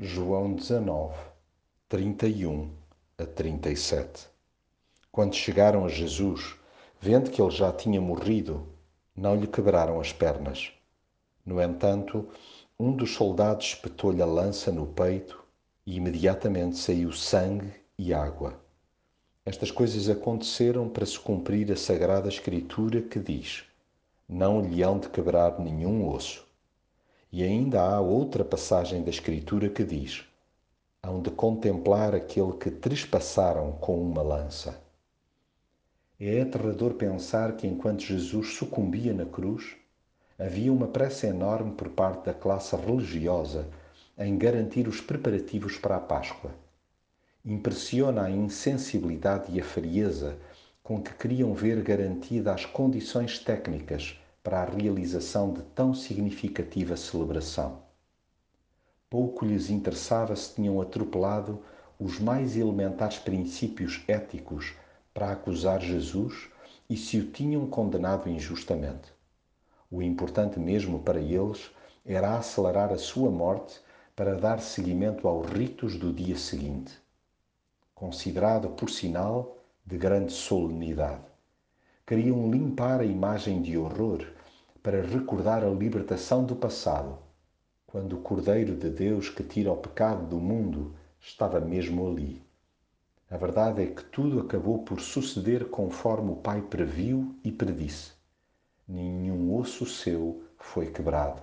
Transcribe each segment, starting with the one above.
João 19, 31 a 37 Quando chegaram a Jesus, vendo que ele já tinha morrido, não lhe quebraram as pernas. No entanto, um dos soldados espetou-lhe a lança no peito e imediatamente saiu sangue e água. Estas coisas aconteceram para se cumprir a sagrada Escritura que diz: Não lhe hão de quebrar nenhum osso. E ainda há outra passagem da Escritura que diz: Hão de contemplar aquele que trespassaram com uma lança. É aterrador pensar que enquanto Jesus sucumbia na cruz, havia uma pressa enorme por parte da classe religiosa em garantir os preparativos para a Páscoa Impressiona a insensibilidade e a frieza com que queriam ver garantida as condições técnicas para a realização de tão significativa celebração. Pouco lhes interessava se tinham atropelado os mais elementares princípios éticos para acusar Jesus e se o tinham condenado injustamente. O importante mesmo para eles era acelerar a sua morte para dar seguimento aos ritos do dia seguinte considerado por sinal de grande solenidade. Queriam limpar a imagem de horror para recordar a libertação do passado, quando o Cordeiro de Deus que tira o pecado do mundo estava mesmo ali. A verdade é que tudo acabou por suceder conforme o Pai previu e predisse. Nenhum osso seu foi quebrado.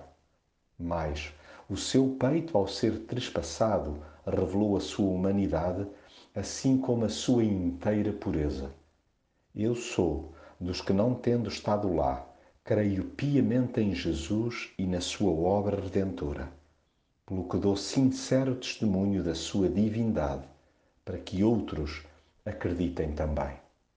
Mas o seu peito, ao ser trespassado, revelou a sua humanidade assim como a sua inteira pureza. Eu sou dos que, não tendo estado lá, creio piamente em Jesus e na sua obra redentora, pelo que dou sincero testemunho da sua divindade, para que outros acreditem também.